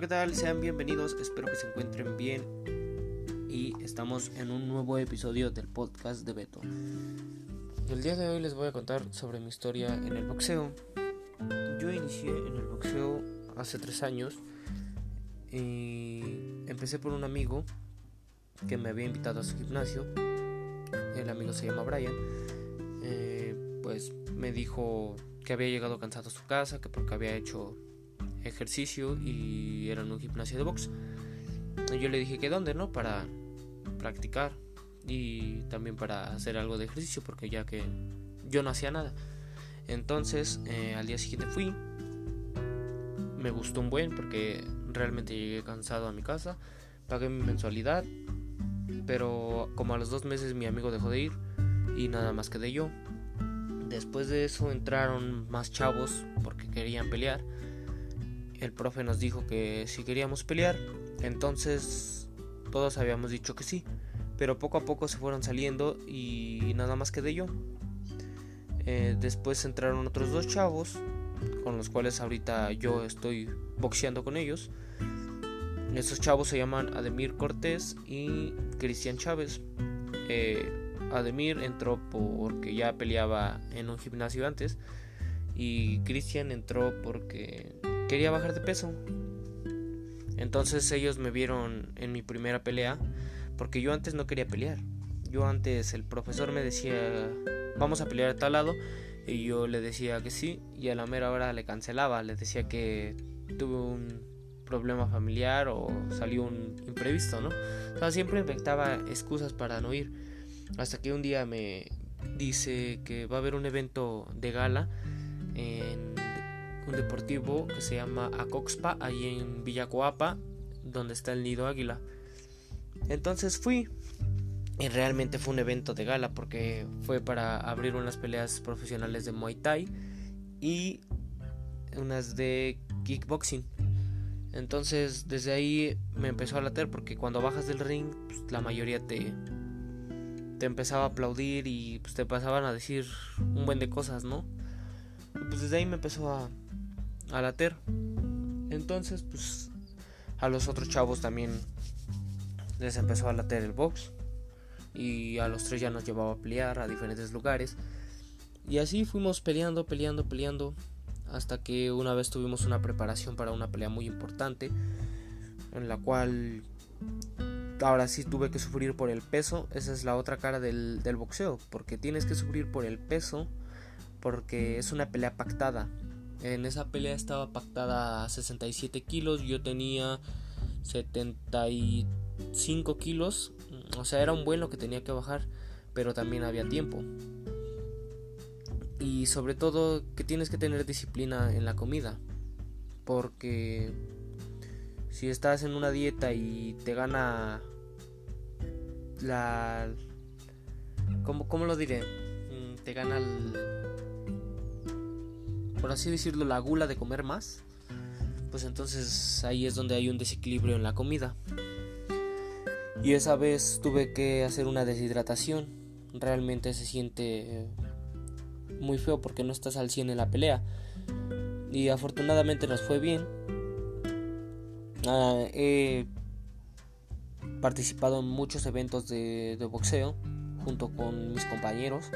¿qué tal? Sean bienvenidos, espero que se encuentren bien y estamos en un nuevo episodio del podcast de Beto. El día de hoy les voy a contar sobre mi historia en el boxeo. Yo inicié en el boxeo hace tres años y empecé por un amigo que me había invitado a su gimnasio. El amigo se llama Brian. Eh, pues me dijo que había llegado cansado a su casa, que porque había hecho ejercicio y era en un gimnasio de box. Yo le dije que dónde, ¿no? Para practicar y también para hacer algo de ejercicio porque ya que yo no hacía nada. Entonces eh, al día siguiente fui. Me gustó un buen porque realmente llegué cansado a mi casa. Pagué mi mensualidad. Pero como a los dos meses mi amigo dejó de ir y nada más quedé yo. Después de eso entraron más chavos porque querían pelear el profe nos dijo que si queríamos pelear, entonces todos habíamos dicho que sí, pero poco a poco se fueron saliendo y nada más quedé yo. Eh, después entraron otros dos chavos, con los cuales ahorita yo estoy boxeando con ellos. Estos chavos se llaman Ademir Cortés y Cristian Chávez. Eh, Ademir entró porque ya peleaba en un gimnasio antes y Cristian entró porque quería bajar de peso. Entonces ellos me vieron en mi primera pelea, porque yo antes no quería pelear. Yo antes el profesor me decía, vamos a pelear a tal lado, y yo le decía que sí, y a la mera hora le cancelaba, le decía que tuve un problema familiar o salió un imprevisto, ¿no? O sea, siempre inventaba excusas para no ir. Hasta que un día me dice que va a haber un evento de gala en un deportivo que se llama Acoxpa, ahí en Villacoapa, donde está el Nido Águila. Entonces fui y realmente fue un evento de gala porque fue para abrir unas peleas profesionales de Muay Thai y unas de kickboxing. Entonces desde ahí me empezó a later porque cuando bajas del ring pues, la mayoría te, te empezaba a aplaudir y pues, te pasaban a decir un buen de cosas, ¿no? pues desde ahí me empezó a, a later. Entonces, pues a los otros chavos también les empezó a later el box. Y a los tres ya nos llevaba a pelear a diferentes lugares. Y así fuimos peleando, peleando, peleando. Hasta que una vez tuvimos una preparación para una pelea muy importante. En la cual ahora sí tuve que sufrir por el peso. Esa es la otra cara del, del boxeo. Porque tienes que sufrir por el peso. Porque es una pelea pactada. En esa pelea estaba pactada a 67 kilos, yo tenía 75 kilos, o sea, era un buen lo que tenía que bajar, pero también había tiempo. Y sobre todo que tienes que tener disciplina en la comida, porque si estás en una dieta y te gana la... ¿Cómo, cómo lo diré? Mm, te gana el por así decirlo, la gula de comer más, pues entonces ahí es donde hay un desequilibrio en la comida. Y esa vez tuve que hacer una deshidratación. Realmente se siente muy feo porque no estás al 100 en la pelea. Y afortunadamente nos fue bien. Ah, he participado en muchos eventos de boxeo junto con mis compañeros.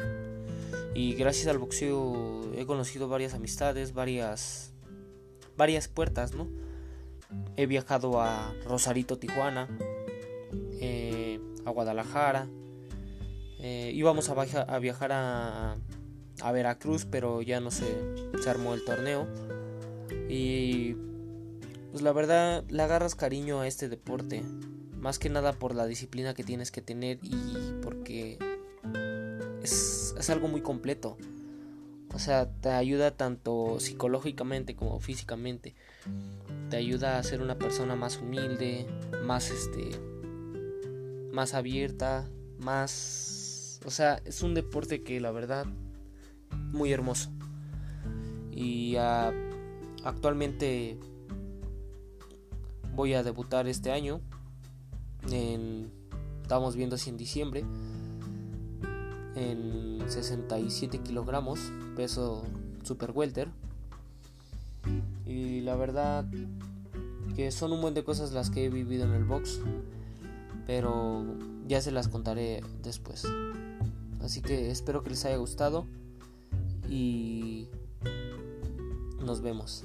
Y gracias al boxeo he conocido varias amistades, varias varias puertas, ¿no? He viajado a Rosarito, Tijuana, eh, a Guadalajara. Eh, íbamos a, viajar a, a, Veracruz, pero ya no se, se armó el torneo. Y pues la verdad le agarras cariño a este deporte. Más que nada por la disciplina que tienes que tener y porque es, algo muy completo. O sea, te ayuda tanto psicológicamente como físicamente. Te ayuda a ser una persona más humilde, más este más abierta, más o sea, es un deporte que la verdad muy hermoso. Y ah, actualmente voy a debutar este año en estamos viendo si en diciembre en 67 kilogramos, peso super welter. Y la verdad que son un buen de cosas las que he vivido en el box, pero ya se las contaré después. Así que espero que les haya gustado y nos vemos.